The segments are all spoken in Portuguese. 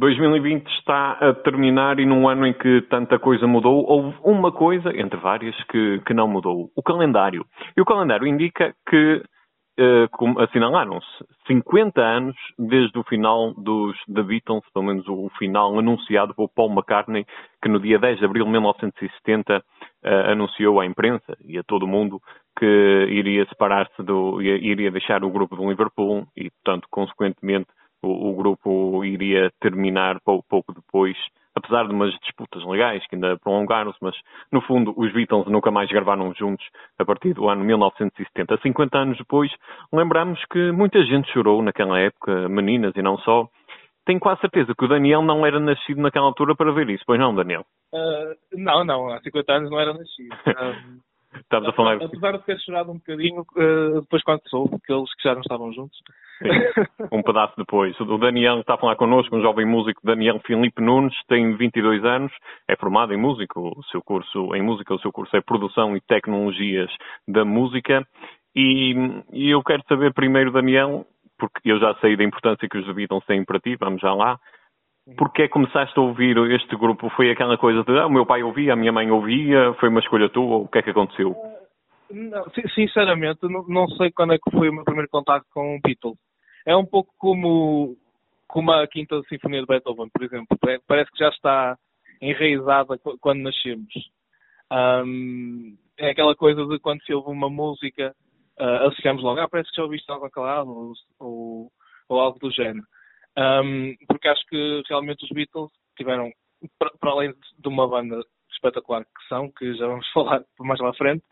2020 está a terminar e num ano em que tanta coisa mudou, houve uma coisa, entre várias, que, que não mudou: o calendário. E o calendário indica que uh, assinalaram-se 50 anos desde o final dos The Beatles, pelo menos o, final anunciado por Paul McCartney, que no dia 10 de abril de 1970 uh, anunciou à imprensa e a todo mundo que iria separar-se do, iria deixar o grupo do Liverpool e, portanto, consequentemente, o, o grupo iria terminar pouco, pouco depois apesar de umas disputas legais que ainda prolongaram-se, mas no fundo os Beatles nunca mais gravaram juntos a partir do ano 1970. 50 anos depois, lembramos que muita gente chorou naquela época, meninas e não só. Tenho quase certeza que o Daniel não era nascido naquela altura para ver isso, pois não, Daniel? Uh, não, não, há 50 anos não era nascido. Uh, Estamos a falar. Apesar de ter chorado um bocadinho, uh, depois quando soube que eles que já não estavam juntos. Sim, um pedaço depois. O Daniel está a falar connosco, um jovem músico, Daniel Filipe Nunes, tem 22 anos, é formado em música, o seu curso em música, o seu curso é Produção e Tecnologias da Música. E, e eu quero saber primeiro, Daniel, porque eu já sei da importância que os Beatles têm para ti, vamos já lá. Porque que começaste a ouvir este grupo? Foi aquela coisa de ah, o meu pai ouvia, a minha mãe ouvia, foi uma escolha tua o que é que aconteceu? Não, sinceramente, não, sei quando é que foi o meu primeiro contato com o Beatles. É um pouco como, como a Quinta Sinfonia de Beethoven, por exemplo. Parece que já está enraizada quando nascemos. Um, é aquela coisa de quando se ouve uma música, uh, associamos logo, ah, parece que já ouviste algo acalado ou, ou, ou algo do género. Um, porque acho que realmente os Beatles tiveram, para, além de uma banda espetacular que são, que já vamos falar mais lá à frente,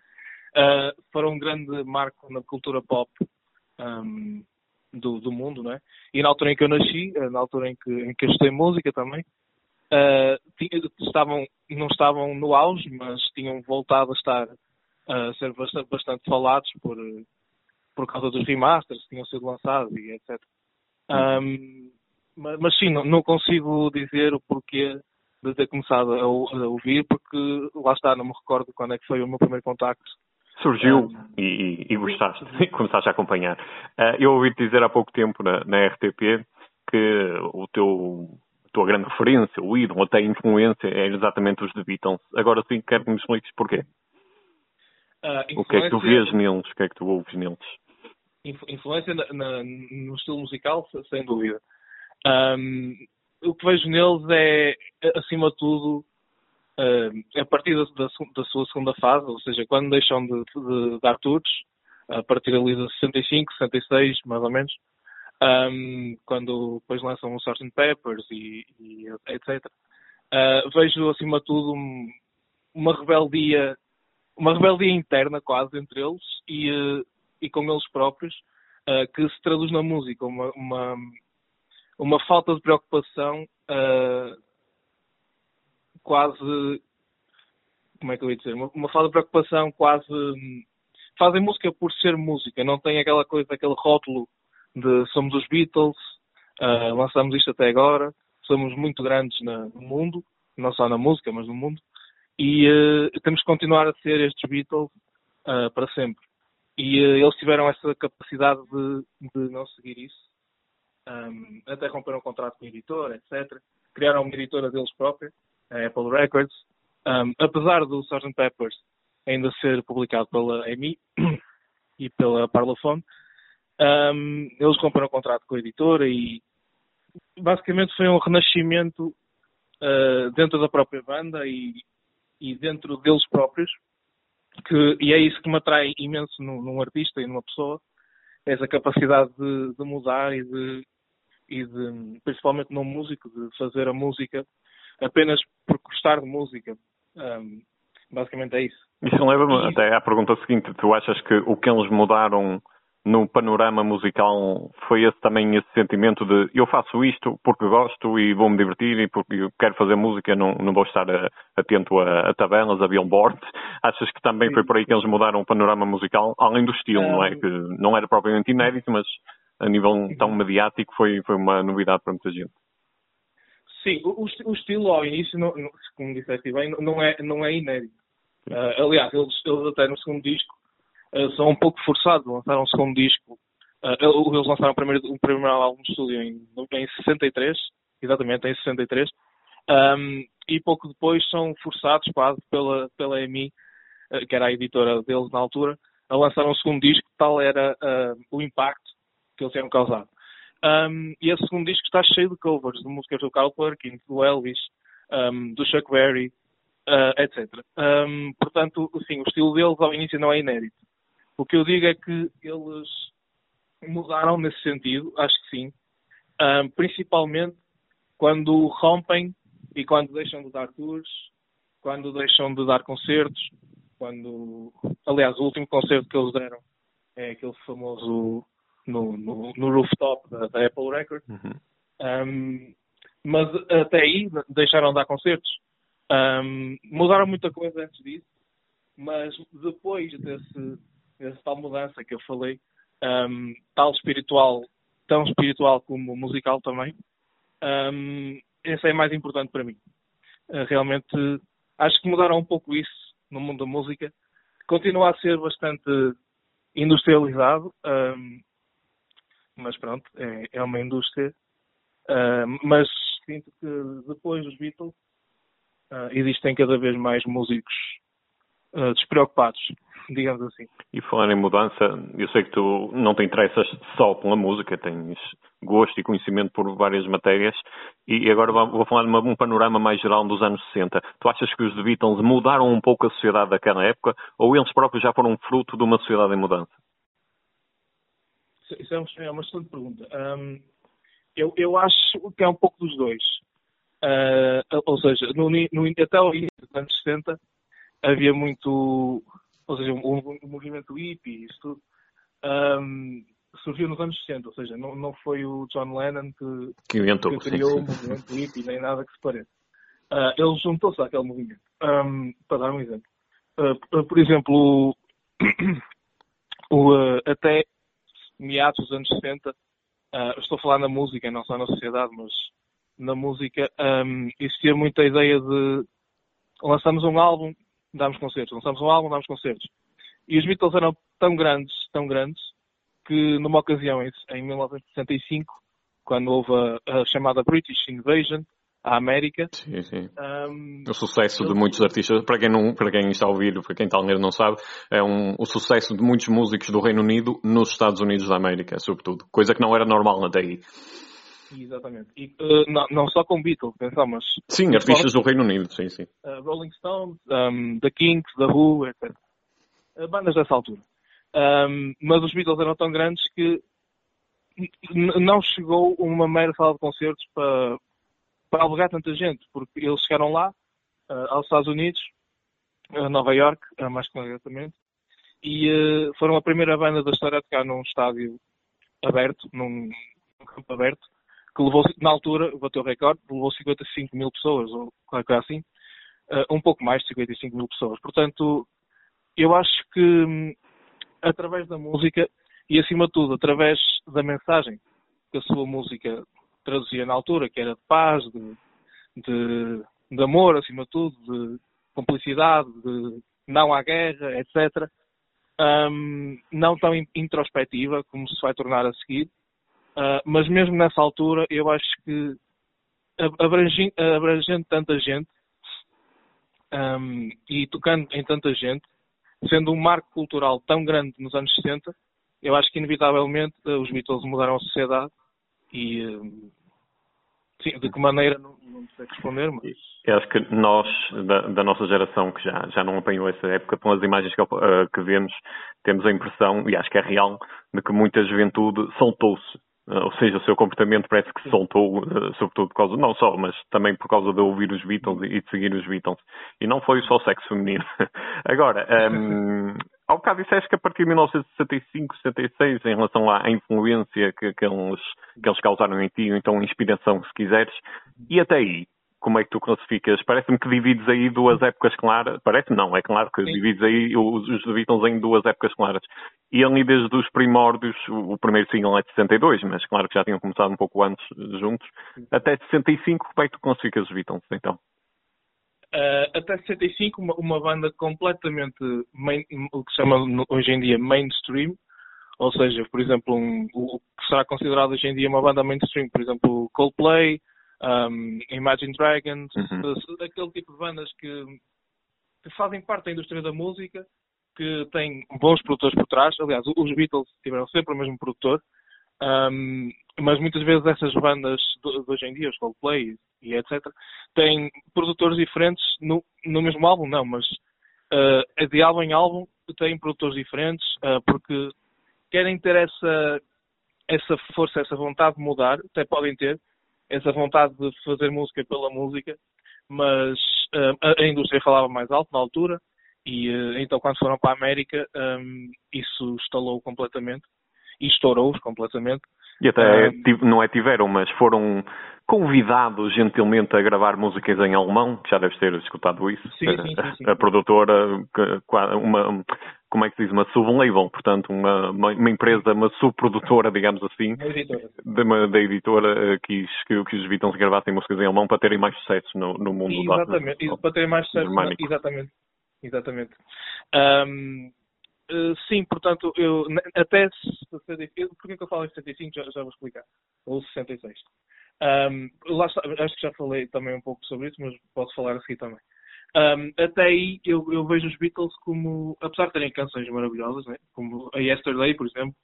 uh, foram um grande marco na cultura pop um, do, do, mundo, não é? E na altura em que eu nasci, ah, na altura em que, em que eu estudei música também, uh, estavam, não estavam no auge, mas tinham voltado a estar a ser bastante, bastante falados por, por causa dos remasters que tinham sido lançados e etc. Um, mas, mas, sim, não, não, consigo dizer o porquê de ter começado a, a, ouvir, porque lá está, não me recordo quando é que foi o meu primeiro contacto. Surgiu e, e, gostaste, começaste a acompanhar. Uh, eu ouvi-te dizer há pouco tempo na, na RTP que o teu a tua grande referência, o ídolo, até a influência, é exatamente os de Beatles. Agora sim, quero que me expliques porquê. Uh, o que é que tu vês neles? O que é que tu ouves neles? influência na, na, no estilo musical, sem dúvida. Um, o que vejo neles é, acima de tudo, a partir da, da, da, sua segunda fase, ou seja, quando deixam de, de dar tours, a partir ali de 65, 66, mais ou menos, um, quando depois lançam o Sgt. Peppers e, e etc. Uh, vejo, acima de tudo, um, uma rebeldia, uma rebeldia interna quase entre eles e, uh, e com eles próprios, uh, que se traduz na música, uma, uma, uma falta de preocupação quase. Como é que eu ia dizer? Uma, uma, falta de preocupação quase. Fazem música por ser música, não tem aquela coisa, aquele rótulo de somos os Beatles, uh, lançamos isto até agora, somos muito grandes na, no mundo, não só na música, mas no mundo, e uh, temos que continuar a ser estes Beatles uh, para sempre. E eles tiveram essa capacidade de, de não seguir isso. Um, até romperam um contrato com a editora, etc. Criaram uma editora deles própria, a Apple Records. Um, apesar do Sgt. Peppers ainda ser publicado pela EMI e pela Parlophone, um, eles romperam um contrato com a editora e basicamente foi um renascimento uh, dentro da própria banda e, e dentro deles próprios que, e é isso que me atrai imenso num, num artista e numa pessoa, é essa capacidade de, de mudar e de, e de, principalmente num músico, de fazer a música apenas por gostar de música. Um, basicamente é isso. Isso leva-me até à pergunta seguinte: tu achas que o que eles mudaram no panorama musical foi esse também esse sentimento de eu faço isto porque gosto e vou-me divertir e porque eu quero fazer música, não, não vou estar a, atento a, a tabelas, a billboards. Achas que também Sim. foi por aí que eles mudaram o panorama musical, além do estilo, não é? Que não era propriamente inédito, mas a nível tão mediático foi, foi uma novidade para muita gente. Sim, o, o estilo ao início, não, como disseste bem, não é, não é inédito. Uh, aliás, eles, eles até no segundo disco uh, são um pouco forçados, lançaram um segundo disco. Uh, eles lançaram o primeiro, o primeiro álbum de estúdio em, em 63, exatamente, em 63. Um, e pouco depois são forçados quase pela, pela EMI, que era a editora deles na altura, a lançar um segundo disco, tal era o impacto que eles tinham causado. Um, e esse segundo disco está cheio de covers de músicas do Carl Perkins, do Elvis, um, do Chuck Berry, uh, etc. Um, portanto, assim, o estilo deles ao início não é inédito. O que eu digo é que eles mudaram nesse sentido, acho que sim, principalmente quando rompem e quando deixam de dar tours, quando deixam de dar concertos, quando, aliás, o último concerto que eles deram é aquele famoso no, no, no rooftop da, da, Apple Records. Uhum. Um, mas até aí deixaram de dar concertos. Um, mudaram muita coisa antes disso, mas depois desse, dessa tal mudança que eu falei, um, tal espiritual, tão espiritual como musical também, um, esse é mais importante para mim. Uh, realmente acho que mudaram um pouco isso no mundo da música. Continua a ser bastante industrializado, um, mas pronto, é, é uma indústria. Uh, mas sinto que depois dos Beatles uh, existem cada vez mais músicos uh, despreocupados, digamos assim. E falar em mudança, eu sei que tu não te interessas só pela música, tens gosto e conhecimento por várias matérias, e agora vou falar de um panorama mais geral dos anos 60. Tu achas que os Beatles mudaram um pouco a sociedade daquela época, ou eles próprios já foram fruto de uma sociedade em mudança? Isso é uma excelente pergunta. Um, eu, eu acho que é um pouco dos dois. Uh, ou seja, no, no, até ao início dos anos 60 havia muito, ou seja, um, um, um movimento hippie, isso tudo, um, surgiu nos anos 60, ou seja, não, não foi o John Lennon que, que, inventou, que criou o movimento hippie, nem nada que se pareça. Uh, ele juntou-se àquele movimento. Um, para dar um exemplo. Uh, por exemplo, o, o, até meados dos anos 60, uh, estou a falar na música, não só na sociedade, mas na música, um, existia muita ideia de lançamos um álbum, damos concertos, lançamos um álbum, damos concertos. E os Beatles eram tão grandes, tão grandes, que numa ocasião, em 1965, quando houve a, a chamada British Invasion, à América. Sim, sim. Um, o sucesso de muitos artistas, para quem, não, para quem está a ouvir, para quem está a ler não sabe, é um, o sucesso de muitos músicos do Reino Unido nos Estados Unidos da América, sobretudo. Coisa que não era normal até aí. Exatamente. E, uh, não, não, só com Beatles, pensamos. Sim, artistas do Reino Unido, sim, sim. Uh, Rolling Stones, um, The Kinks, The Who, etc. Uh, bandas dessa altura. Um, mas os Beatles eram tão grandes que não chegou uma mera sala de concertos para, para albergar tanta gente, porque eles chegaram lá, uh, aos Estados Unidos, a Nova York, uh, mais concretamente, e uh, foram a primeira banda da história a tocar num estádio aberto, num, num campo aberto, que levou, na altura, bateu o recorde, levou 55 mil pessoas, ou qualquer coisa assim, um pouco mais de 55 mil pessoas. Portanto, eu acho que hum, através da música e, acima de tudo, através da mensagem que a sua música traduzia na altura, que era de paz, de, de, de amor, acima de tudo, de cumplicidade, de não à guerra, etc. Um, não tão introspectiva como se vai tornar a seguir, uh, mas mesmo nessa altura eu acho que abrangendo, abrangendo tanta gente um, e tocando em tanta gente, sendo um marco cultural tão grande nos anos 60, eu acho que inevitavelmente uh, os Beatles mudaram a sociedade e uh, sim, de que maneira não, não sei responder, mas eu acho que nós da, da, nossa geração que já, já não apanhou essa época, pelas imagens que, uh, que vemos, temos a impressão, e acho que é real, de que muita juventude soltou-se Uh, ou seja, o seu comportamento parece que se soltou, uh, sobretudo por causa, não só, mas também por causa de ouvir os Beatles e de seguir os Beatles. E não foi só o sexo feminino. Agora, um, ao bocado disseste que a partir de 1965, 66, em relação à influência que, que, eles, que eles causaram em ti, ou então inspiração, se quiseres, e até aí, como é que tu classificas? Parece-me que divides aí duas épocas claras. Parece não, é claro que Sim. divides aí os, os Beatles em duas épocas claras. E ali desde os primórdios, o primeiro single é de 62, mas claro que já tinham começado um pouco antes juntos. Até 65, como é que tu classificas os Beatles então? Uh, até 65, uma, uma banda completamente main, o que se chama hoje em dia mainstream, ou seja, por exemplo, um, o que será considerado hoje em dia uma banda mainstream, por exemplo, Coldplay, um, Imagine Dragons, Uhum. aquele tipo de bandas que, que fazem parte da indústria da música, que têm bons produtores por trás. Aliás, os Beatles tiveram sempre o mesmo produtor, um, mas muitas vezes essas bandas de, de hoje em dia, os Coldplay e etc., têm produtores diferentes no, no mesmo álbum, não, mas uh, de álbum em álbum têm produtores diferentes uh, porque querem ter essa, essa força, essa vontade de mudar, até podem ter, essa vontade de fazer música pela música, mas uh, a, a indústria falava mais alto na altura e então quando foram para a América um, isso estalou completamente e estourou-os completamente. E até Um, tiv- não é tiveram, mas foram convidados gentilmente a gravar músicas em alemão, que já deves ter escutado isso. Sim, sim, sim, sim. A, produtora, uma, como é que se diz, uma sublabel, portanto, uma, uma, empresa, uma subprodutora, digamos assim, editora. de uma- da editora eh, quis que, que os Beatles gravassem músicas em alemão para terem mais sucesso no, no mundo da- Exatamente, e para ter mais sucesso. germânico. Exatamente. Exatamente. Ahm, eh, sim, portanto, eu até 65, porque que eu falo em 65 já, já vou explicar. Ou 66. Ahm, lá está, acho que já falei também um pouco sobre isso, mas posso falar a seguir também. Ahm, até aí eu, eu vejo os Beatles como, apesar de terem canções maravilhosas, né? como a Yesterday, por exemplo,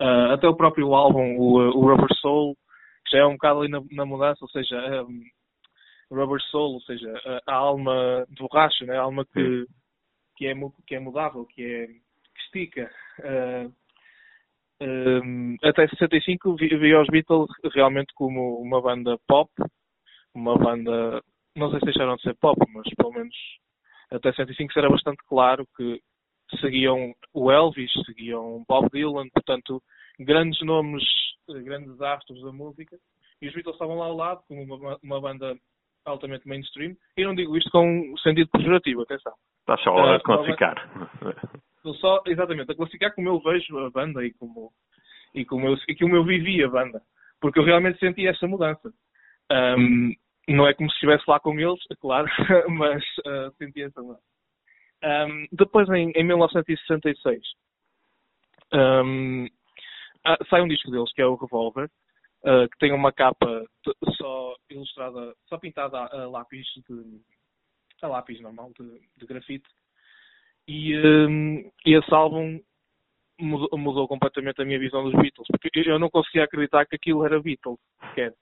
ah, até o próprio álbum, o, o Rubber Soul, que já é um bocado ali na, na mudança, ou seja, ahm, Rubber Soul, ou seja, a, a alma de borracha, né? a alma que, que, é, que é mudável, que, é, estica. Um, até 65 vi, vi os Beatles realmente como uma banda pop, uma banda, não sei se deixaram de ser pop, mas pelo menos até 65 era bastante claro que seguiam o Elvis, seguiam Bob Dylan, portanto, grandes nomes, eh, grandes astros da música, e os Beatles estavam lá ao lado, como uma, uma banda altamente mainstream, e não digo isto com um sentido pejorativo, atenção. Está só a Ah, classificar. Estou só, exatamente, a classificar como eu vejo a banda e como, e como, eu, e como eu vivi a banda. Porque eu realmente senti essa mudança. Ahm, não é como se estivesse lá com eles, é claro, mas ah, senti essa mudança. Ahm, depois, em, em 1966, ahm, ah, sai um disco deles, que é o Revolver, ah, que tem uma capa só ilustrada, só pintada a, a lápis de a lápis normal de, de grafite e, e esse álbum mudou, mudou completamente a minha visão dos Beatles, porque eu não conseguia acreditar que aquilo era Beatles. É,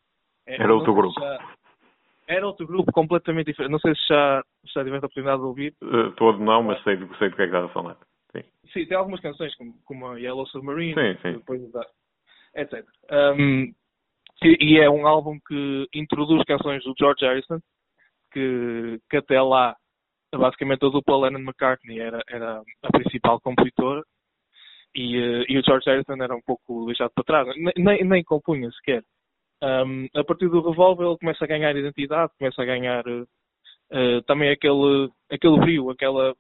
Era não outro grupo. já- era outro grupo completamente diferente. Não sei se já, já tiveste a oportunidade de ouvir. Eh, Todo não, mas sei, do- sei do que é que estás a falar. Sim. Sim, tem algumas canções, como, como a Yellow Submarine, Sim, sim. depois etc. Um, e, e é um álbum que introduz canções do George Harrison, que, que até lá, basicamente a dupla Lennon-McCartney era, era a principal compositora, e, eh, e o George Harrison era um pouco deixado para trás, nem, nem, nem compunha sequer. Um, a partir do Revolver ele começa a ganhar identidade, começa a ganhar eh, também aquele, aquele brilho, aquela,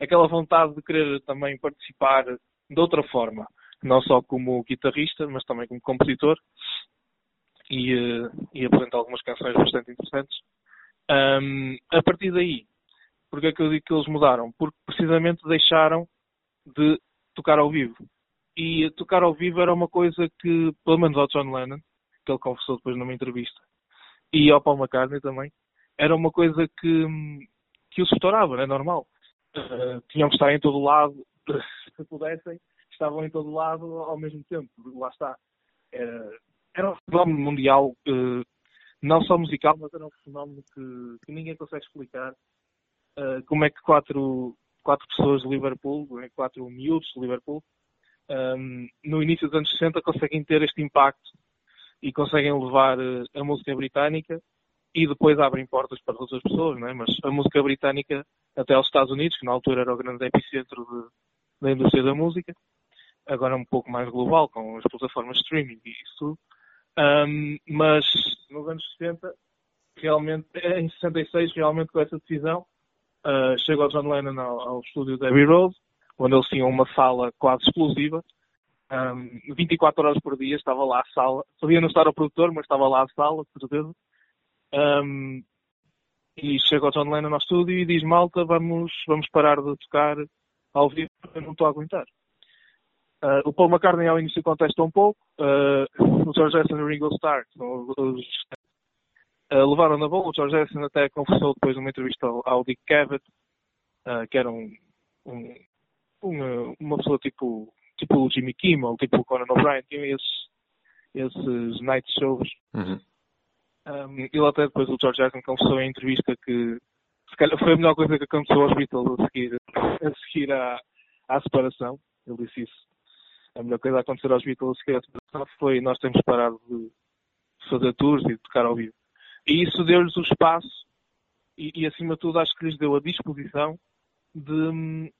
aquela vontade de querer também participar de outra forma, não só como guitarrista, mas também como compositor, e, eh, e apresenta algumas canções bastante interessantes. Um, a partir daí, porque é que eu digo que eles mudaram? Porque precisamente deixaram de tocar ao vivo. E tocar ao vivo era uma coisa que, pelo menos ao John Lennon, que ele confessou depois numa entrevista, e ao Paul McCartney também, era uma coisa que, que os estourava, é normal. Uh, tinham que estar em todo lado, se pudessem, estavam em todo lado ao mesmo tempo. Lá está. Era, era um fenómeno mundial, uh, não só musical, mas era um fenómeno que, que ninguém consegue explicar. Uh, como é que quatro, quatro pessoas de Liverpool, é? quatro miúdos de Liverpool, um, no início dos anos 60 conseguem ter este impacto e conseguem levar uh, a música britânica e depois abrem portas para outras pessoas, não é? mas a música britânica até aos Estados Unidos, que na altura era o grande epicentro de, da indústria da música, agora um pouco mais global, com as plataformas de streaming e isso tudo. Um, mas nos anos 60, realmente, em 66, realmente com essa decisão, uh, chegou John Lennon ao, ao estúdio de Abbey Road, onde eles tinham uma sala quase explosiva. Um, 24 horas por dia estava lá a sala. Podia não estar o produtor, mas estava lá a sala, de certeza. Um, e chega o John Lennon ao estúdio e diz: Malta, vamos, vamos parar de tocar ao vivo, eu não estou a aguentar. Uh, o Paul McCartney ao início contesta um pouco, uh, o George Harrison e o Ringo Starr são os, Uh, levaram na boa, o George Harrison até confessou depois numa entrevista ao, ao Dick Cavett, uh, que era um, um, uma, uma pessoa tipo, tipo o Jimmy Kimmel, tipo o Conan O'Brien, tinha esses, esses night shows. Uhum. Um, ele até depois o George Harrison confessou em entrevista que se calhar foi a melhor coisa que aconteceu aos Beatles a seguir, a seguir à, à separação. Ele disse isso. A melhor coisa a acontecer aos Beatles a seguir à separação foi nós termos parado de fazer tours e de tocar ao vivo. E isso deu-lhes o espaço e, e, acima de tudo, acho que lhes deu a disposição de,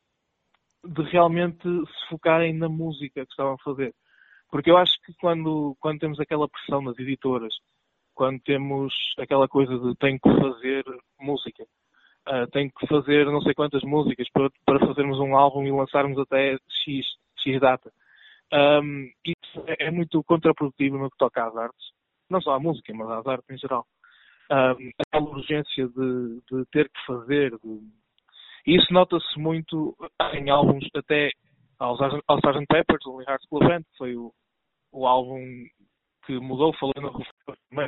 de realmente se focarem na música que estavam a fazer. Porque eu acho que quando, quando temos aquela pressão nas editoras, quando temos aquela coisa de tenho que fazer música, uh, tenho que fazer não sei quantas músicas para, para fazermos um álbum e lançarmos até X, X data. Um, isso é, é muito contraprodutivo no que toca às artes. Não só à música, mas às artes em geral. Um, aquela urgência de, de, ter que fazer. De... Isso nota-se muito em álbuns, até ao Sgt. Pepper's, o Hearts Club Band, que foi o, o álbum que mudou, falando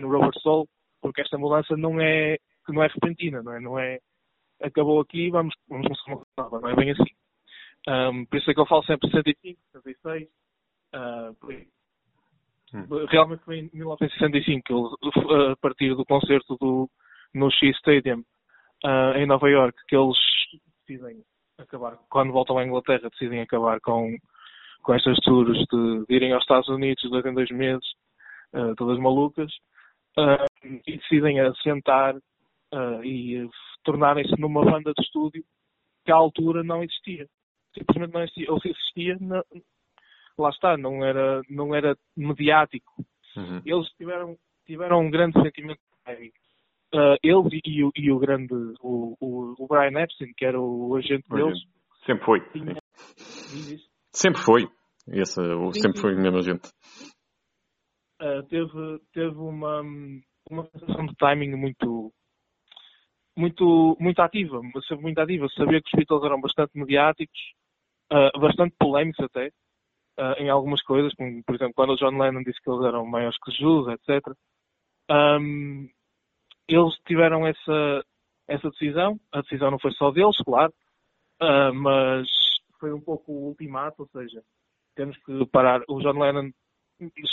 no Robert Soul, porque esta mudança não é, não é repentina, não é? Não é acabou aqui, vamos, vamos começar uma nova, não é bem assim. Um, por isso é que eu falo sempre 65, 66, uh, por aí. Hum. Realmente foi em 1965, a partir do concerto do, no Shea Stadium, uh, em Nova York, que eles decidem acabar, quando voltam à Inglaterra, decidem acabar com, com estas tours de, de irem aos Estados Unidos dois em dois meses, uh, todas malucas, uh, e decidem assentar e tornarem-se numa banda de estúdio que à altura não existia. Simplesmente não existia. Ou se existia, lá está, não era, não era mediático. Uhum. Eles tiveram, tiveram um grande sentimento uh, eles e, o, e o grande, o, o, o, Brian Epstein, que era o agente o deles. Sempre foi. Tinha... Sempre foi. Esse, sim, sempre sim. foi o mesmo agente. Uh, teve, teve uma, uma sensação de timing muito, muito, muito ativa, muito ativa. Sabia que os Beatles eram bastante mediáticos, uh, bastante polémicos até, uh, em algumas coisas, como, por exemplo, quando o John Lennon disse que eles eram maiores que Jesus, etc. Um, eles tiveram essa, essa decisão. A decisão não foi só deles, claro, uh, mas foi um pouco o ultimato, ou seja, temos que parar. O John Lennon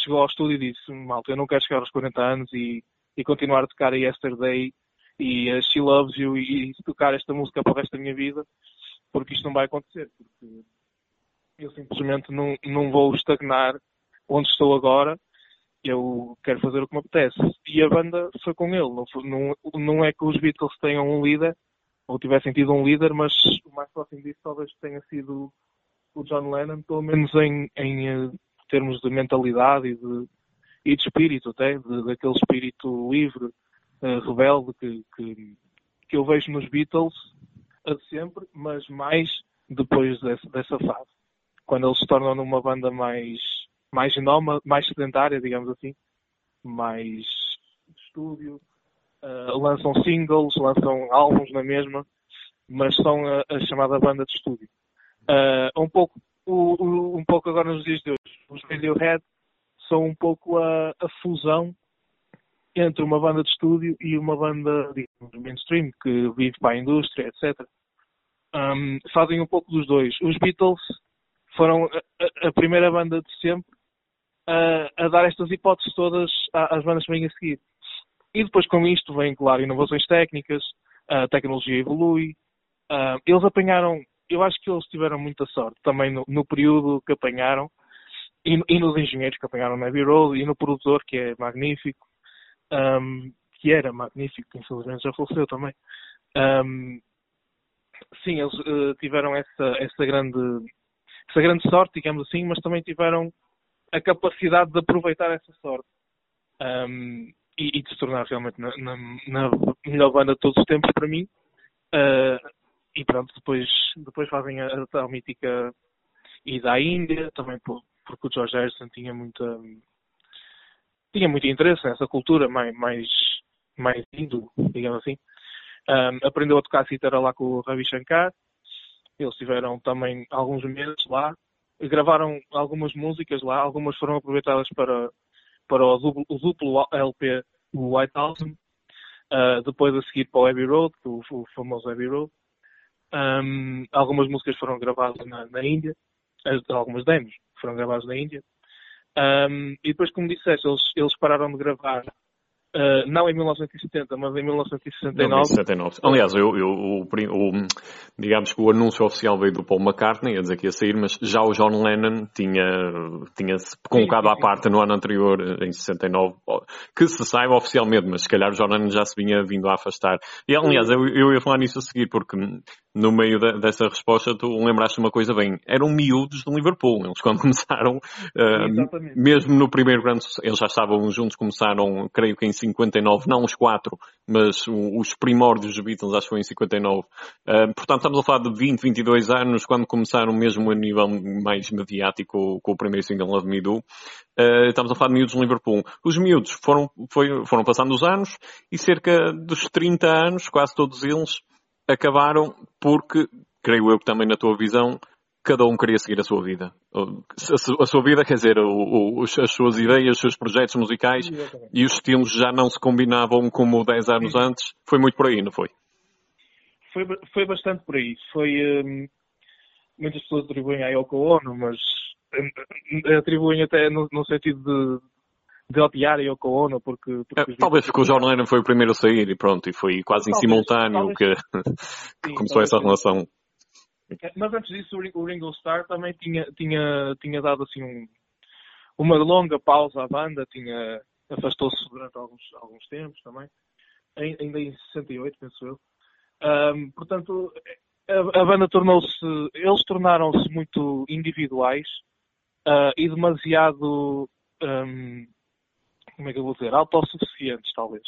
chegou ao estúdio e disse: Malta, eu não quero chegar aos 40 anos e, e continuar a tocar a Yesterday e a She Loves You e, e tocar esta música para o resto da minha vida, porque isto não vai acontecer. Porque eu simplesmente não, não vou estagnar onde estou agora. Eu quero fazer o que me apetece. E a banda foi com ele. Não, não, não é que os Beatles tenham um líder, ou tivessem tido um líder, mas o mais próximo disso talvez tenha sido o John Lennon, pelo menos em, em eh, termos de mentalidade e de, e de espírito, até, de, daquele espírito livre, uh, rebelde que, que, que, eu vejo nos Beatles a sempre, mas mais depois dessa, dessa fase quando eles se tornam numa banda mais, mais nómada, mais sedentária, digamos assim, mais estúdio, uh, lançam singles, lançam álbuns na mesma, mas são a, a chamada banda de estúdio. Uh, um, pouco, o, o, um pouco agora nos dias de hoje, os Radiohead são um pouco a, a fusão entre uma banda de estúdio e uma banda digamos, mainstream que vive para a indústria, etc. Um, fazem um pouco dos dois. Os Beatles foram a, a primeira banda de sempre a, a, dar estas hipóteses todas às bandas que vêm a seguir. E depois com isto vem, claro, inovações técnicas, a tecnologia evolui. Eles apanharam, eu acho que eles tiveram muita sorte também no, no período que apanharam, e, e, nos engenheiros que apanharam na Abbey Road, e no produtor, que é magnífico, um, que era magnífico, que infelizmente já faleceu também. Um, sim, eles uh, tiveram essa, essa grande essa grande sorte, digamos assim, mas também tiveram a capacidade de aproveitar essa sorte um, e, e, de se tornar realmente na, na, na, melhor banda de todos os tempos para mim. Uh, e pronto, depois, depois fazem a, a tal mítica ida à Índia, também por, porque o George Harrison tinha muita tinha muito interesse nessa cultura mais, mais, mais hindu, digamos assim. Um, aprendeu a tocar cítara lá com o Ravi Shankar eles tiveram também alguns meses lá, gravaram algumas músicas lá, algumas foram aproveitadas para, para o, duplo, o duplo LP, o White Album. Uh, depois a seguir para o Abbey Road, o, o famoso Abbey Road. Um, algumas músicas foram gravadas na, na Índia, algumas demos foram gravadas na Índia. Um, e depois, como disseste, eles, eles pararam de gravar Uh, não em 1970, mas em 1969. 1969. Aliás, eu, eu, o, o, digamos que o anúncio oficial veio do Paul McCartney, a dizer que ia sair, mas já o John Lennon tinha, tinha se colocado sim, sim, à parte no ano anterior, em 69, que se saiba oficialmente, mas se calhar o John Lennon já se vinha vindo a afastar. E aliás, eu, eu ia falar nisso a seguir, porque no meio de, dessa resposta tu lembraste uma coisa bem, eram miúdos de Liverpool, eles quando começaram, uh, mesmo no primeiro grande eles já estavam juntos, começaram, creio que em 59, não os quatro, mas os primórdios dos Beatles acho que foi em 59. Uh, portanto, estamos a falar de 20, 22 anos, quando começaram mesmo a nível mais mediático com o primeiro single Love Me Do. Uh, estamos a falar de miúdos de Liverpool. Os miúdos foram, foi, foram passando os anos e cerca dos 30 anos, quase todos eles, acabaram porque, creio eu que também na tua visão, cada um queria seguir a sua vida. A sua vida, quer dizer, as suas ideias, os seus projetos musicais Exatamente. e os estilos já não se combinavam como 10 anos Sim. antes. Foi muito por aí, não foi? Foi, foi bastante por aí. Foi. Hum, muitas pessoas atribuem à Yoko Ono, mas hum, atribuem até no, no sentido de, de odiar a Yoko Ono porque, porque é, talvez porque o John Lennon foi o primeiro a sair e pronto e foi quase talvez, em simultâneo talvez, que, sim, começou essa relação. É, mas antes disso o Ringo Starr também tinha, tinha, tinha dado assim um, uma longa pausa à banda tinha afastou-se durante alguns, alguns tempos também ainda em 68 penso eu. Um, portanto a, a banda tornou-se eles tornaram-se muito individuais uh, e demasiado um, como é que eu vou dizer, autossuficientes, talvez.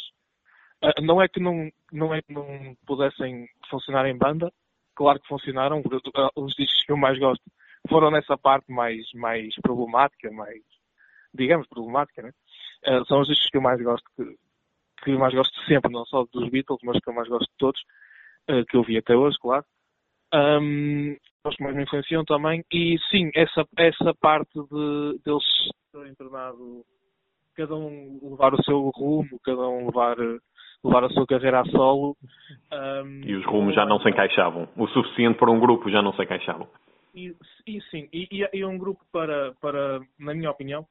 Uh, não é que não, não é que não pudessem funcionar em banda, claro que funcionaram, uh, os discos que eu mais gosto foram nessa parte mais, mais problemática, mais, digamos, problemática, né? Uh, são os discos que eu mais gosto, que, que eu mais gosto sempre, não só dos Beatles, mas que eu mais gosto de todos, que eu vi até hoje, claro. Um, os que mais me influenciam também, e sim, essa, essa parte de deles terem tornado cada um levar o seu rumo, cada um levar, levar a sua carreira a solo. Um, e os rumos já não se encaixavam. O suficiente para um grupo já não se encaixavam. E, e sim, e, e, um grupo para, para, na minha opinião,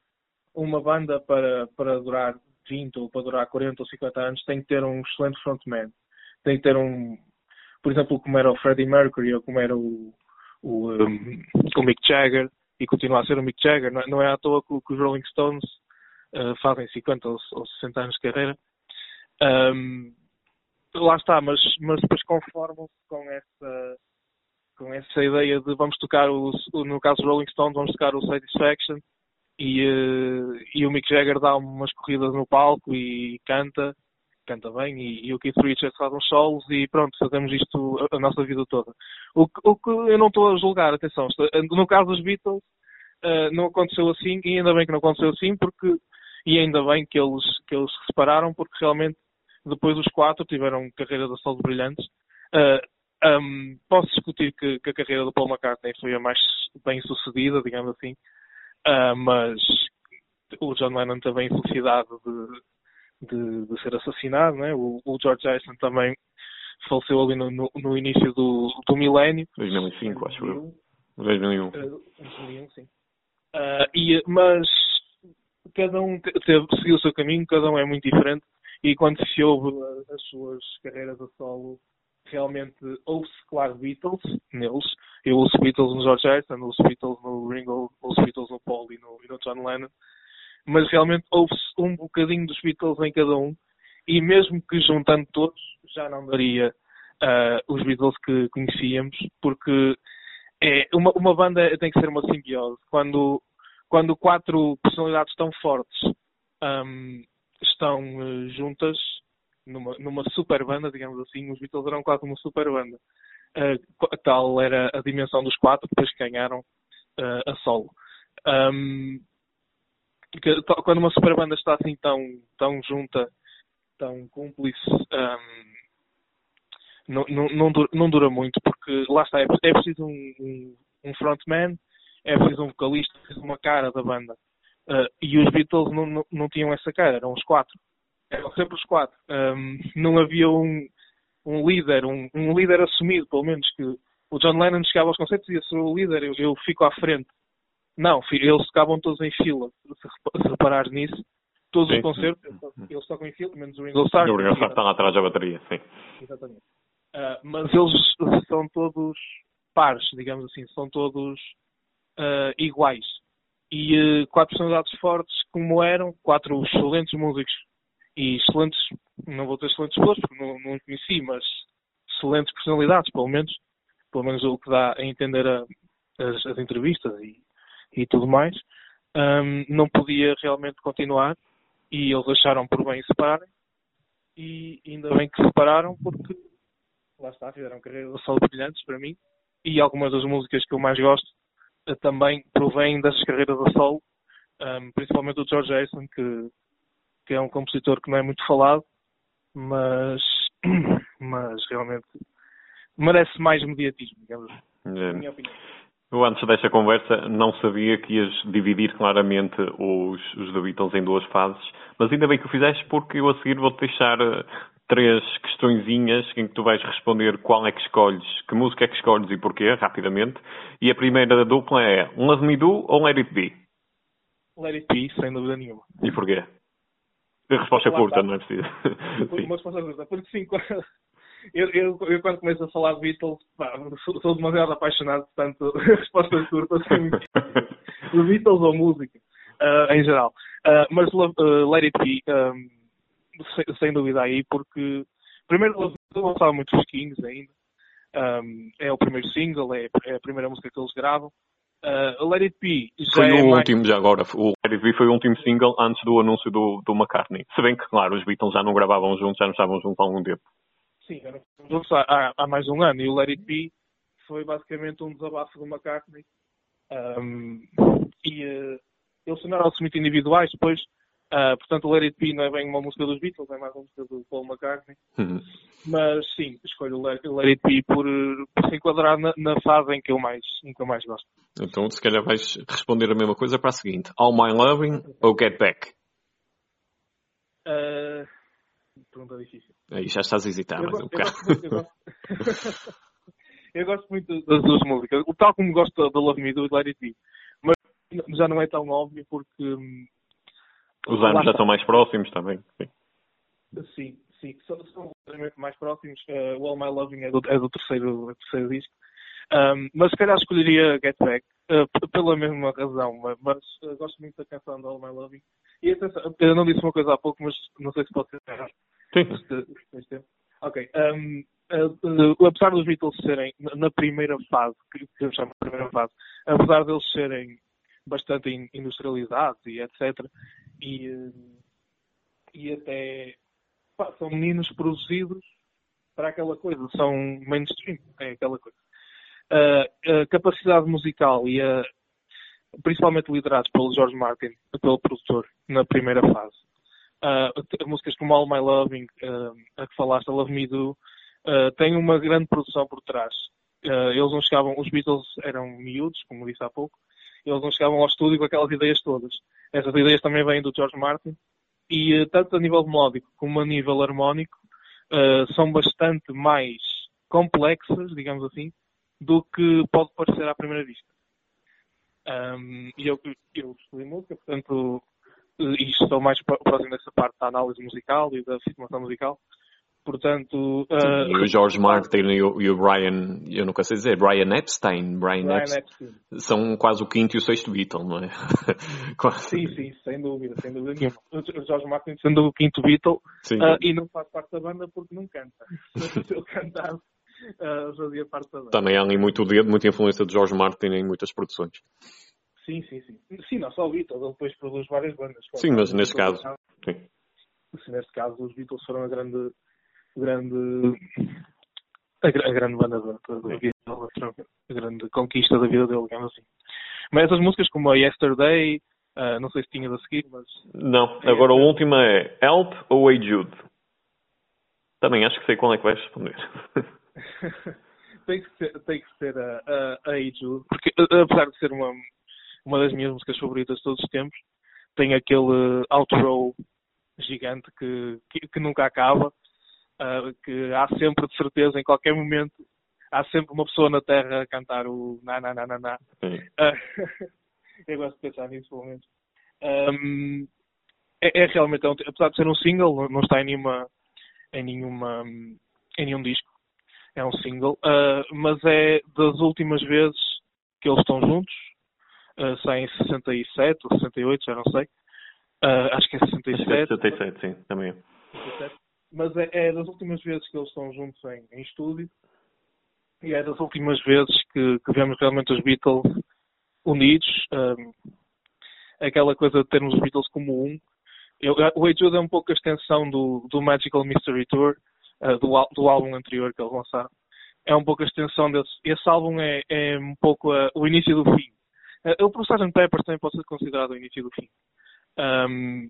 uma banda para, para durar 20 ou para durar 40 ou 50 anos tem que ter um excelente frontman. Tem que ter um, por exemplo, como era o Freddie Mercury ou como era o, o, um, o Mick Jagger, e continua a ser o Mick Jagger. Não é, não é à toa que, que os Rolling Stones uh, fazem 50 ou, ou 60 anos de carreira. Um, lá está, mas, mas depois conformam-se com essa, com essa ideia de vamos tocar, o, no caso dos Rolling Stones, vamos tocar o Satisfaction e, uh, e o Mick Jagger dá umas corridas no palco e canta, canta bem, e, e o Keith Richards faz uns solos e pronto, fazemos isto a, a nossa vida toda. O, o, que eu não estou a julgar, atenção, no caso dos Beatles, uh, não aconteceu assim, e ainda bem que não aconteceu assim, porque e ainda bem que eles, que eles se separaram, porque realmente depois os quatro tiveram carreiras de solo brilhantes. Uh, ah, um, posso discutir que, que, a carreira do Paul McCartney foi a mais bem sucedida, digamos assim, uh, mas o John Lennon a infelicidade de, de, de ser assassinado, né? o, o, George Harrison também faleceu ali no, no, no início do, do milénio. 2005, acho eu. 2001. Uh, 2001, sim. Uh, e, mas cada um teve, seguiu o seu caminho, cada um é muito diferente e quando se ouve as suas carreiras a solo, realmente ouve-se, claro, Beatles neles. Eu ouço Beatles no George Harrison, ouço Beatles no Ringo, ouço Beatles no Paul e no, e no John Lennon. Mas realmente ouve-se um bocadinho dos Beatles em cada um e mesmo que juntando todos, já não daria uh, os Beatles que conhecíamos, porque é, uma, uma banda tem que ser uma simbiose. Quando quando quatro personalidades tão fortes um, estão uh, juntas numa, numa super banda, digamos assim, os Beatles eram quase uma super banda. Uh, tal era a dimensão dos quatro, depois que ganharam uh, a solo. Um, quando uma super banda está assim tão, tão junta, tão cúmplice, um, não, não, não, dura, não, dura, muito, porque lá está, é, é preciso um, um frontman é preciso um vocalista, é preciso uma cara da banda. Uh, e os Beatles não, não, não, tinham essa cara, eram os quatro. eram sempre os quatro. Um, não havia um, um líder, um, um, líder assumido, pelo menos, que o John Lennon chegava aos concertos e dizia, sou o líder, eu, eu fico à frente. Não, eles ficavam todos em fila, se reparares nisso. Todos sim, os concertos, sim. eles tocam em fila, menos o Ringo Starr. O Ringo Starr está lá atrás da bateria, sim. Exatamente. Uh, mas eles são todos pares, digamos assim, são todos uh, iguais. E uh, quatro personalidades fortes como eram, quatro excelentes músicos. E excelentes, não vou ter excelentes pessoas porque não, não conheci, mas excelentes personalidades, pelo menos, pelo menos o que dá a entender a, as, as, entrevistas e, e tudo mais, um, não podia realmente continuar e eles acharam por bem separarem. E ainda bem que se separaram porque lá está, fizeram carreiras solo brilhantes para mim. E algumas das músicas que eu mais gosto também provêm dessas carreiras a solo, um, principalmente o George Harrison, que, que é um compositor que não é muito falado, mas, mas realmente merece mais mediatismo, digamos assim. É. Minha opinião. Eu antes desta conversa não sabia que ias dividir claramente os, os The Beatles em duas fases, mas ainda bem que o fizeste porque eu a seguir vou-te deixar eh, três questõezinhas em que tu vais responder qual é que escolhes, que música é que escolhes e porquê, rapidamente. E a primeira da dupla é Love Me Do ou Let It Be? Let It Be, sem dúvida nenhuma. E porquê? A resposta é curta, não é preciso. Uma resposta curta, porque sim, eu, eu, eu, quando começo a falar de Beatles, pá, sou, sou, demasiado apaixonado, portanto, respostas curtas são de Beatles ou música, uh, em geral. Uh, mas uh, Let It Be, um, sem, sem, dúvida aí, porque primeiro eles lançavam muitos fresquinhos ainda. Um, é o primeiro single, é, é, a primeira música que eles gravam. Uh, Let It Be foi é o mais... último, já agora. O Let It Be foi o último single antes do anúncio do, do McCartney. Se bem que, claro, os Beatles já não gravavam juntos, já não estavam juntos há algum tempo. Sim, eram juntos há, há, mais um ano. E o Let It Be foi basicamente um desabafo do McCartney. Um, e uh, eles tornaram-se muito individuais. Depois Uh, portanto, o Let It Be não é bem uma música dos Beatles, é mais uma música do Paul McCartney. Uhum. Mas sim, escolho o Let, Let It Be por, por se enquadrar na, na, fase em que, eu mais, em que eu mais gosto. Então, se calhar vais responder a mesma coisa para a seguinte: All My Loving ou Get Back? Uh, pergunta difícil. Aí já estás a hesitar, mas um bocado. Eu, gosto, eu gosto muito das duas músicas, o tal como gosto da Love Me Do Let It Be. Mas já não é tão óbvio porque hum, os anos já estão mais próximos também. Sim, sim. sim. São, são mais próximos. Uh, All My Loving é do, é do terceiro, é do terceiro disco. Um, mas se calhar escolheria Get Back uh, pela mesma razão, mas, uh, gosto muito da canção do All My Loving. E atenção, eu não disse uma coisa há pouco, mas não sei se pode ser errado. Sim. Ok. Um, uh, apesar dos Beatles serem na primeira fase, que eu chamo de primeira fase, apesar deles serem bastante industrializados e etc., e, eh, e até pá, são meninos produzidos para aquela coisa, são mainstream, é aquela coisa. Uh, a capacidade musical e a, principalmente liderados pelo George Martin, pelo produtor, na primeira fase. Uh, músicas como All My Loving, uh, a que falaste, Love Me Do, uh, têm uma grande produção por trás. eles não chegavam, os Beatles eram miúdos, como disse há pouco, eles não chegavam ao estúdio com aquelas ideias todas. Essas ideias também vêm do George Martin e eh, tanto a nível melódico como a nível harmónico uh, são bastante mais complexas, digamos assim, do que pode parecer à primeira vista. Um, e eu, eu estudo música, portanto, eh, e estou mais próximo dessa parte da análise musical e da formação musical. Portanto. Uh, o George Martin e o, e o, Brian, eu nunca sei dizer, Brian Epstein, Brian, Brian Epstein, Epstein, são quase o quinto e o sexto Beatle, não é? sim, sim, sem dúvida, sem dúvida nenhuma. O George Martin sendo o quinto Beatle uh, e não faz parte da banda porque não canta. Se ele cantasse, uh, fazia parte da banda. Também há ali muito dedo, muita influência de George Martin em muitas produções. Sim, sim, sim. Sim, não só o Beatles, ele depois produz várias bandas. Sim, mas neste caso. Sim. sim. Neste caso, os Beatles foram a grande grande a, a grande banda da, da vida dele, a grande conquista da vida dele, digamos assim. Mas essas músicas como a Yesterday, uh, não sei se tinhas a seguir, mas. Não, agora a última é Help ou Hey Jude? Também acho que sei qual é que vais responder. tem que ser, tem que ser a, a, a Jude, porque apesar de ser uma, uma das minhas músicas favoritas de todos os tempos, tem aquele outro gigante que, que, que nunca acaba, uh, que há sempre de certeza, em qualquer momento, há sempre uma pessoa na Terra a cantar o na na na na na. Uh, eu gosto de pensar nisso, pelo menos. Um, é, é, realmente, apesar de ser um single, não está em nenhuma, em nenhuma, em nenhum disco. É um single, uh, mas é das últimas vezes que eles estão juntos. Uh, sai em 67 ou 68, já não sei. Uh, acho que é 67. Acho que é 67, sim, também. 67. Mas é, é, das últimas vezes que eles estão juntos em, em estúdio. E é das últimas vezes que, que vemos realmente os Beatles unidos. Um, aquela coisa de termos os Beatles como um. Eu, o Hey é um pouco a extensão do, do Magical Mystery Tour, uh, do, do álbum anterior que eles lançaram. É um pouco a extensão desse. Esse álbum é, é um pouco uh, o início do fim. Uh, o Pro Sgt. Pepper também pode ser considerado o início do fim. Um,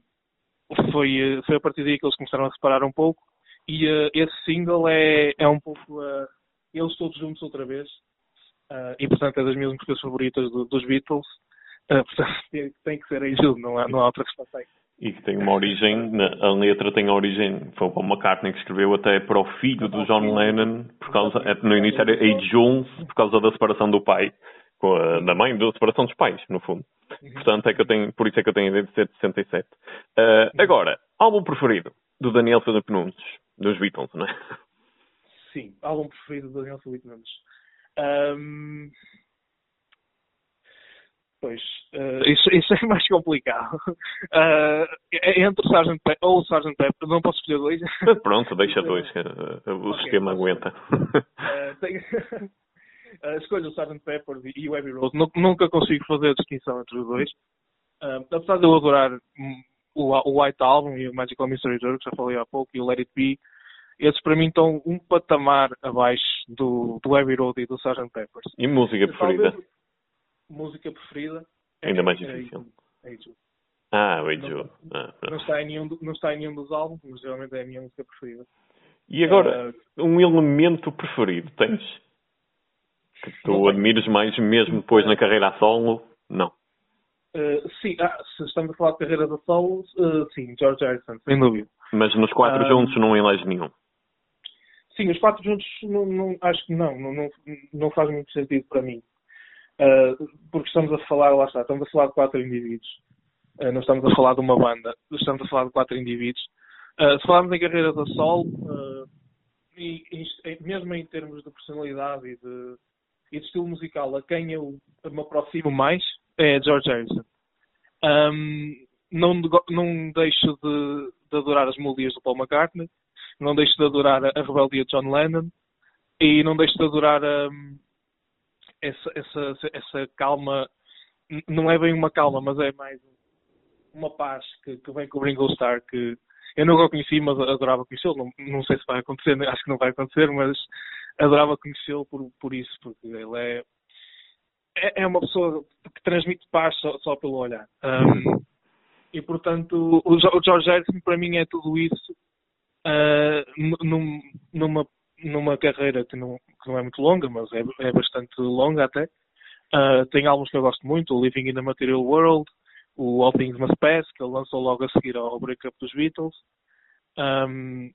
foi, foi a partir daí que eles começaram a separar um pouco. E uh, esse single é, é um pouco uh, eles todos juntos outra vez. Uh, e portanto é das minhas músicas favoritas do, dos Beatles. portanto tem que ser aí junto, não há, não há outra resposta aí. E que tem uma origem, a letra tem a origem, foi o McCartney que escreveu até para o filho do John Lennon, por causa, no início era Age Jones, por causa da separação do pai, com a, da mãe, da separação dos pais, no fundo. Uhum. Portanto, é que eu tenho, por isso é que eu tenho a ideia de ser de 67. Uh, agora, álbum preferido do Daniel Felipe Nunes, dos Beatles, não é? Sim, álbum preferido do Daniel Felipe Nunes. Um... Pois, uh, isso, isso, é mais complicado. Uh, entre o Sgt. Pepper ou o Sgt. Pepper, não posso escolher dois. Pronto, deixa dois, uh, o okay, sistema aguenta. Uh, tenho... Uh, escolho o Sgt. Pepper e o Abbey Road. Nunca consigo fazer a distinção entre os dois. Uh, apesar de eu adorar o, o, White Album e o Magical Mystery Tour, que já falei há pouco, e o Let It Be, esses para mim estão um patamar abaixo do, do Abbey Road e do Sgt. Peppers. E música preferida? Talvez, música preferida? Ainda é, mais difícil. É, é ah, o Age ah, não, está em nenhum, não está em nenhum dos álbuns, mas realmente é a minha música preferida. E agora, uh, um elemento preferido tens? Que tu admires mais mesmo depois na carreira a solo? Não. Uh, sim, ah, se estamos a falar de carreira a solo, uh, sim, George Harrison, sem dúvida. Mas nos quatro uh, juntos não elege nenhum? Sim, os quatro juntos não, não, acho que não, não, não, faz muito sentido para mim. Uh, porque estamos a falar, lá está, estamos a falar de quatro indivíduos. Uh, não estamos a falar de uma banda, estamos a falar de quatro indivíduos. Uh, se falarmos em carreira da solo, e, e, mesmo em termos de personalidade e de, e de estilo musical, a quem eu me aproximo mais é George Harrison. Um, não, não deixo de, de, adorar as melodias do Paul McCartney, não deixo de adorar a rebeldia de John Lennon e não deixo de adorar um, essa, essa, essa calma. Não é bem uma calma, mas é mais uma paz que, que vem com o Ringo Starr que eu nunca o conheci, mas adorava conhecê-lo. Não, não sei se vai acontecer, acho que não vai acontecer, mas adorava conhecê-lo por, por isso, porque ele é, é, é uma pessoa que transmite paz só, só pelo olhar. Um, e, portanto, o, o George Harrison, para mim, é tudo isso uh, num, numa, numa carreira que não, que não é muito longa, mas é, é bastante longa até. Uh, tem álbuns que eu gosto muito, o Living in the Material World, o All Things Must Pass, que ele lançou logo a seguir ao breakup dos Beatles. Um,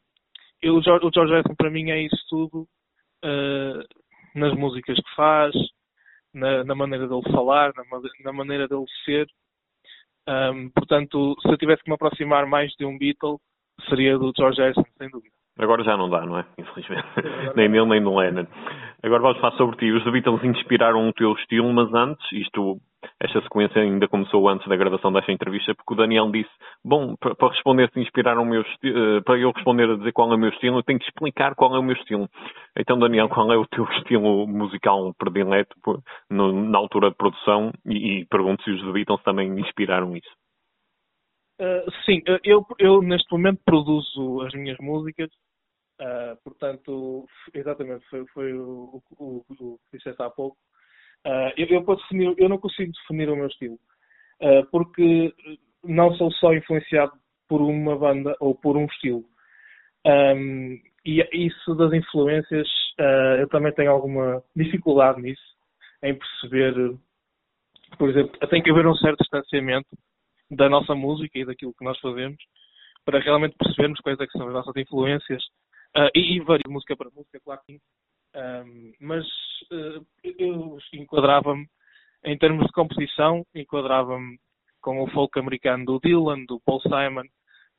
e o George, o George Harrison, para mim, é isso tudo uh, nas músicas que faz, na, na, maneira dele falar, na, na maneira dele ser. Um, portanto, se eu tivesse que me aproximar mais de um Beatle, seria do George Harrison, sem dúvida. Agora já não dá, não é? Infelizmente. nem nele, nem no Lennon. Agora vamos falar sobre ti. Os The Beatles inspiraram o teu estilo, mas antes, isto, esta sequência ainda começou antes da gravação desta entrevista, porque o Daniel disse, bom, para responder se inspiraram o meu estilo, para eu responder a dizer qual é o meu estilo, eu tenho que explicar qual é o meu estilo. Então, Daniel, qual é o teu estilo musical predileto na altura de produção? E, e pergunto se os The Beatles também inspiraram isso. Uh, sim, eu, eu neste momento produzo as minhas músicas Uh, portanto, exatamente, foi, foi o, o, o, que disseste há pouco. Uh, eu, eu, definir, eu não consigo definir o meu estilo, uh, porque não sou só influenciado por uma banda ou por um estilo. Um, e isso das influências, eu também tenho alguma dificuldade nisso, em perceber, por exemplo, tem que haver um certo distanciamento da nossa música e daquilo que nós fazemos para realmente percebermos quais é que são as nossas influências uh, e, e varia música para música, claro que sim. Mas uh, eu enquadrava-me em termos de composição, enquadrava-me com o folk americano do Dylan, do Paul Simon,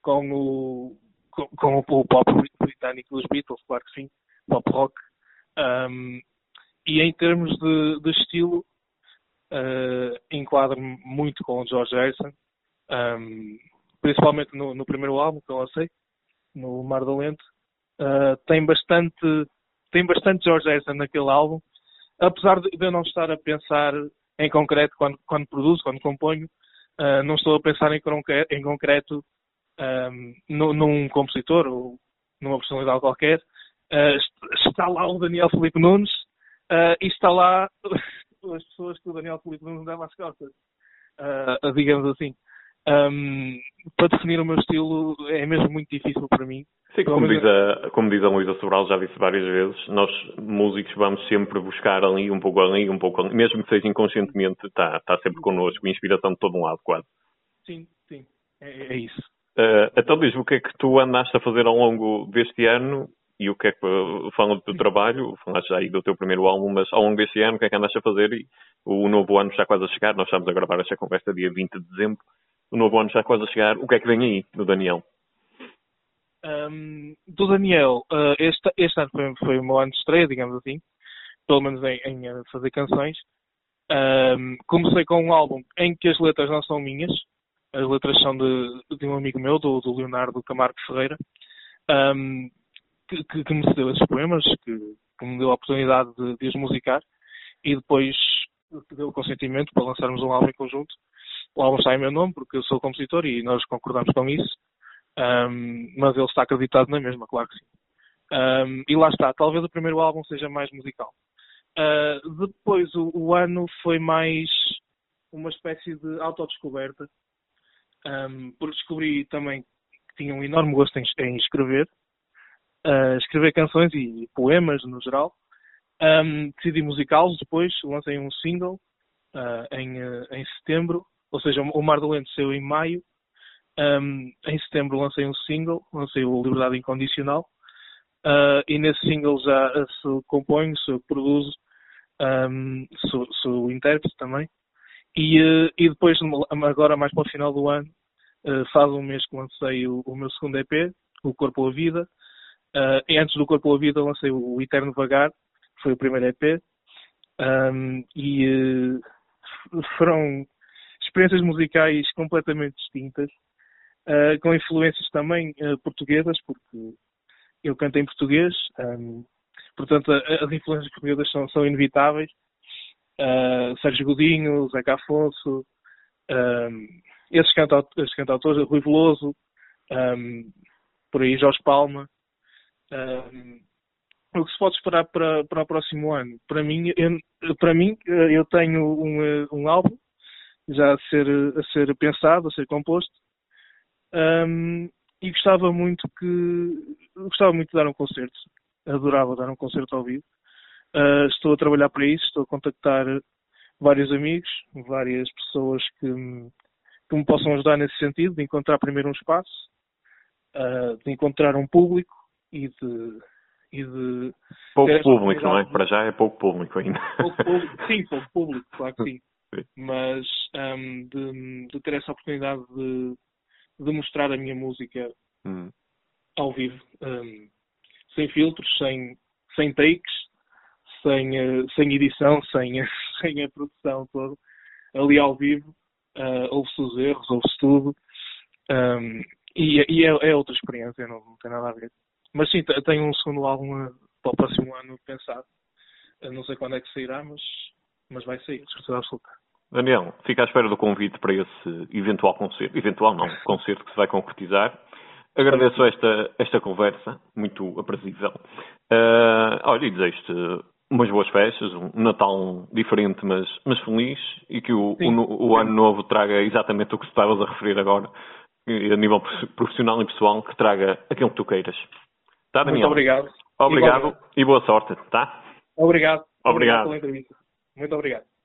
com o, com, com o pop britânico dos Beatles, claro que sim, pop rock. Um, e em termos de, de estilo, uh, enquadro-me muito com o George Harrison, um, principalmente no, no, primeiro álbum que eu lancei, no Mar do Lento. Uh, tem bastante tem bastante George Harrison naquele álbum, apesar de eu não estar a pensar em concreto quando, quando produzo, quando componho, uh, não estou a pensar em, em concreto um, num compositor ou numa personalidade qualquer. Uh, está lá o Daniel Felipe Nunes e está lá as pessoas que o Daniel Felipe Nunes dava às costas, digamos assim. Um, para definir o meu estilo é mesmo muito difícil para mim. Sim, como diz, a, como diz a Luísa Sobral, já disse várias vezes, nós músicos vamos sempre buscar ali, um pouco ali, um pouco ali, mesmo que seja inconscientemente, está, está sempre connosco, inspiração de todo um lado, quase. Sim, sim, é, é isso. Uh, então diz o que é que tu andaste a fazer ao longo deste ano e o que é que, falando do teu trabalho, falaste já aí do teu primeiro álbum, mas ao longo deste ano o que é que andaste a fazer e o novo ano está quase a chegar, nós estamos a gravar esta conversa dia 20 de dezembro, o novo ano está quase a chegar, o que é que vem aí do Daniel? Um, do Daniel, uh, este, este ano foi, foi o meu ano de estreia, digamos assim, pelo menos em, em fazer canções. Um, comecei com um álbum em que as letras não são minhas, as letras são de, de um amigo meu, do, do Leonardo Camargo Ferreira, um, que, que, que, me cedeu esses poemas, que, que, me deu a oportunidade de, de os musicar e depois deu o consentimento para lançarmos um álbum em conjunto. O álbum está em meu nome, porque eu sou compositor e nós concordamos com isso. Um, mas ele está acreditado na mesma, claro que sim. Um, e lá está, talvez o primeiro álbum seja mais musical. Uh, depois o, o, ano foi mais uma espécie de autodescoberta, um, porque descobri também que tinha um enorme gosto em, em escrever, uh, escrever canções e poemas no geral. Um, decidi musicá-los depois, lancei um single uh, em, em setembro, ou seja, o Mar do Lento saiu em maio um, em setembro lancei um single, lancei o Liberdade Incondicional, uh, e nesse single já se compõe, se produzo, um, sou, sou intérprete também. E, uh, e depois, agora mais para o final do ano, uh, faz um mês que lancei o, o, meu segundo EP, O Corpo à Vida. e antes do Corpo à Vida lancei o Eterno Vagar, que foi o primeiro EP. Um, e foram experiências musicais completamente distintas uh, com influências também uh, portuguesas, porque eu canto em português, um, portanto as influências portuguesas são, são inevitáveis. Uh, Sérgio Godinho, Zeca Afonso, um, esses, esses cantautores, Rui Veloso, um, por aí Jorge Palma. O que se pode esperar para, para o próximo ano? Para mim, eu, para mim, eu tenho um, um álbum já a ser, a ser pensado, a ser composto, um, e gostava muito que gostava muito de dar um concerto. Adorava dar um concerto ao vivo. Uh, estou a trabalhar para isso, estou a contactar vários amigos, várias pessoas que me, que me possam ajudar nesse sentido, de encontrar primeiro um espaço, uh, de encontrar um público e de. E de pouco público, não é? Para já é pouco público ainda. Pouco público, sim, pouco público, claro que sim. Mas um, de, de ter essa oportunidade de, de mostrar a minha música hum. ao vivo, um, sem filtros, sem, sem takes, sem, uh, sem edição, sem, sem a produção toda, ali ao vivo, uh, ouve-se os erros, ouve-se tudo, um, e, e é, é, outra experiência, não, não, tem nada a ver. Mas sim, tenho um segundo álbum uh, para o próximo ano pensado. não sei quando é que sairá, mas, mas vai sair, certeza absoluta. Daniel, fica à espera do convite para esse eventual concerto, eventual não, concerto que se vai concretizar. Agradeço esta, esta conversa, muito aprazível. Uh, olha, e desejo-te umas boas festas, um Natal diferente, mas, mas feliz, e que o, o, o, ano novo traga exatamente o que estavas a referir agora, a nível profissional e pessoal, que traga aquilo que tu queiras. Tá, Daniel? Muito obrigado. Obrigado e boa sorte, tá? Obrigado. Obrigado. obrigado Muito obrigado.